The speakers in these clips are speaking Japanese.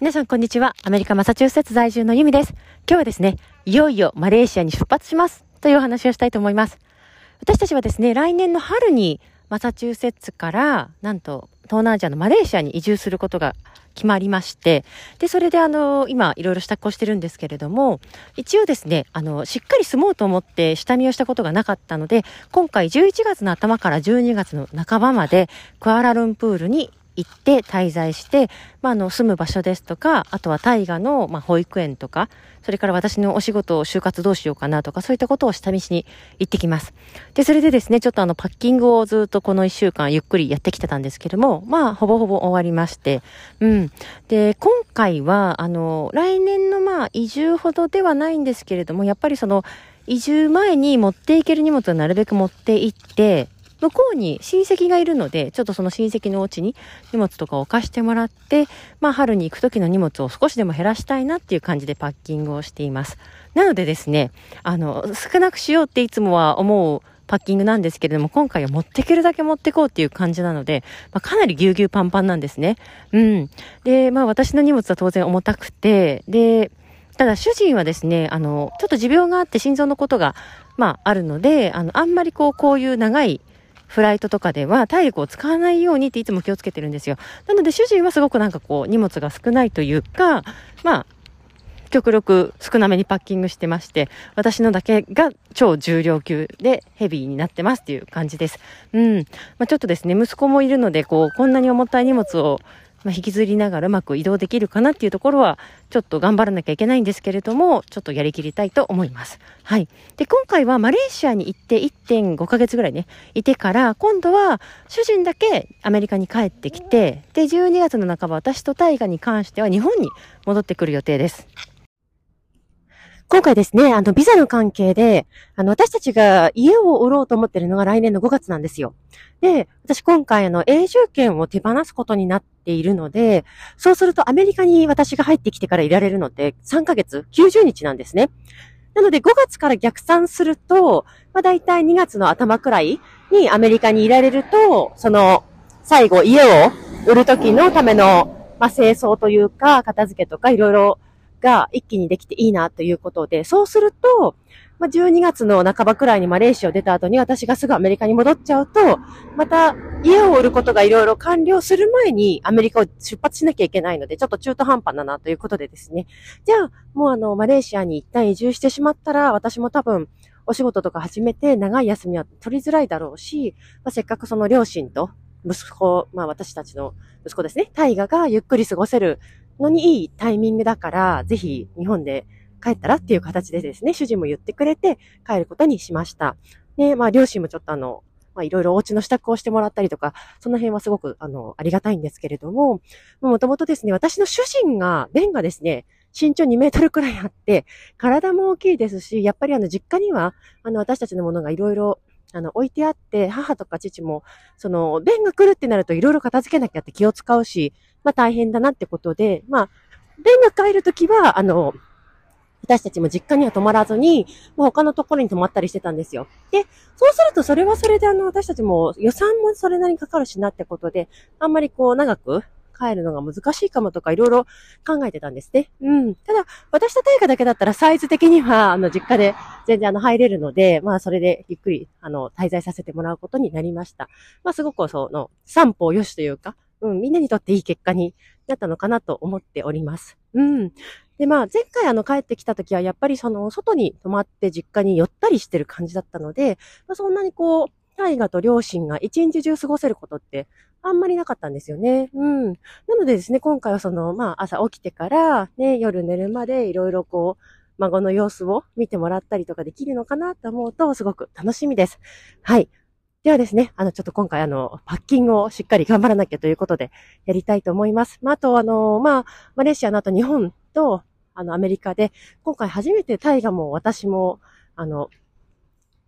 皆さんこんにちは。アメリカマサチューセッツ在住のユミです。今日はですね、いよいよマレーシアに出発しますというお話をしたいと思います。私たちはですね、来年の春にマサチューセッツからなんと東南アジアのマレーシアに移住することが決まりまして、で、それであの、今いろいろ支度をしてるんですけれども、一応ですね、あの、しっかり住もうと思って下見をしたことがなかったので、今回11月の頭から12月の半ばまで、クアラルンプールに行って滞在して、まあ、あの、住む場所ですとか、あとは大河の、まあ、保育園とか、それから私のお仕事を就活どうしようかなとか、そういったことを下見しに行ってきます。で、それでですね、ちょっとあの、パッキングをずっとこの一週間ゆっくりやってきてたんですけども、まあ、ほぼほぼ終わりまして、うん。で、今回は、あの、来年のまあ、移住ほどではないんですけれども、やっぱりその、移住前に持っていける荷物をなるべく持って行って、向こうに親戚がいるので、ちょっとその親戚のお家に荷物とかを貸してもらって、まあ春に行く時の荷物を少しでも減らしたいなっていう感じでパッキングをしています。なのでですね、あの、少なくしようっていつもは思うパッキングなんですけれども、今回は持ってけるだけ持ってこうっていう感じなので、まあ、かなりぎゅうぎゅうパンパンなんですね。うん。で、まあ私の荷物は当然重たくて、で、ただ主人はですね、あの、ちょっと持病があって心臓のことが、まああるので、あの、あんまりこう、こういう長いフライトとかでは体力を使わないようにっていつも気をつけてるんですよ。なので主人はすごくなんかこう荷物が少ないというか、まあ、極力少なめにパッキングしてまして、私のだけが超重量級でヘビーになってますっていう感じです。うん。まあ、ちょっとですね、息子もいるので、こう、こんなに重たい荷物をまあ、引きずりながらうまく移動できるかなっていうところは、ちょっと頑張らなきゃいけないんですけれども、ちょっとやりきりたいと思います。はい。で、今回はマレーシアに行って1.5ヶ月ぐらいね、いてから、今度は主人だけアメリカに帰ってきて、で、12月の半ば、私と大河に関しては日本に戻ってくる予定です。今回ですね、あの、ビザの関係で、あの、私たちが家を売ろうと思ってるのが来年の5月なんですよ。で、私今回あの、永住権を手放すことになっているので、そうするとアメリカに私が入ってきてからいられるのって3ヶ月、90日なんですね。なので5月から逆算すると、まあ大体2月の頭くらいにアメリカにいられると、その、最後家を売る時のための、まあ清掃というか、片付けとかいろいろが一気にできていいなということで、そうすると、まあ、12月の半ばくらいにマレーシアを出た後に私がすぐアメリカに戻っちゃうと、また家を売ることがいろいろ完了する前にアメリカを出発しなきゃいけないので、ちょっと中途半端だなということでですね。じゃあ、もうあの、マレーシアに一旦移住してしまったら、私も多分、お仕事とか始めて長い休みは取りづらいだろうし、まあ、せっかくその両親と息子、まあ私たちの息子ですね、大河がゆっくり過ごせるのにいいタイミングだから、ぜひ日本で帰ったらっていう形でですね、主人も言ってくれて帰ることにしました。で、まあ両親もちょっとあの、まあいろいろお家の支度をしてもらったりとか、その辺はすごくあの、ありがたいんですけれども、もともとですね、私の主人が、弁がですね、身長2メートルくらいあって、体も大きいですし、やっぱりあの、実家には、あの、私たちのものがいろいろあの、置いてあって、母とか父も、その、便が来るってなるといろいろ片付けなきゃって気を使うし、まあ大変だなってことで、まあ、便が帰るときは、あの、私たちも実家には泊まらずに、もう他のところに泊まったりしてたんですよ。で、そうするとそれはそれであの、私たちも予算もそれなりにかかるしなってことで、あんまりこう長く帰るのが難しいかもとかいろいろ考えてたんですね。うん。ただ、私と大河だけだったらサイズ的には、あの、実家で全然あの、入れるので、まあ、それでゆっくり、あの、滞在させてもらうことになりました。まあ、すごくその、散歩よしというか、うん、みんなにとっていい結果になったのかなと思っております。うん。で、まあ、前回あの、帰ってきた時は、やっぱりその、外に泊まって実家に寄ったりしてる感じだったので、まあ、そんなにこう、大河と両親が一日中過ごせることってあんまりなかったんですよね。うん。なのでですね、今回はその、まあ朝起きてから、ね、夜寝るまでいろいろこう、孫の様子を見てもらったりとかできるのかなと思うと、すごく楽しみです。はい。ではですね、あの、ちょっと今回あの、パッキングをしっかり頑張らなきゃということで、やりたいと思います。まあ、あとあの、まあ、マレーシアの後日本と、あの、アメリカで、今回初めてタイガも私も、あの、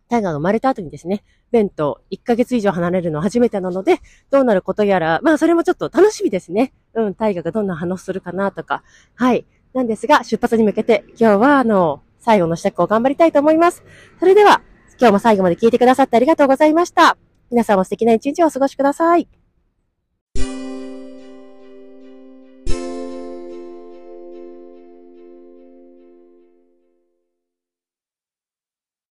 タイガが生まれた後にですね、ベンと1ヶ月以上離れるの初めてなので、どうなることやら、まあそれもちょっと楽しみですね。うん、タイガがどんな反応するかなとか。はい。なんですが、出発に向けて今日はあの、最後の支度を頑張りたいと思います。それでは、今日も最後まで聞いてくださってありがとうございました。皆さんも素敵な一日をお過ごしください。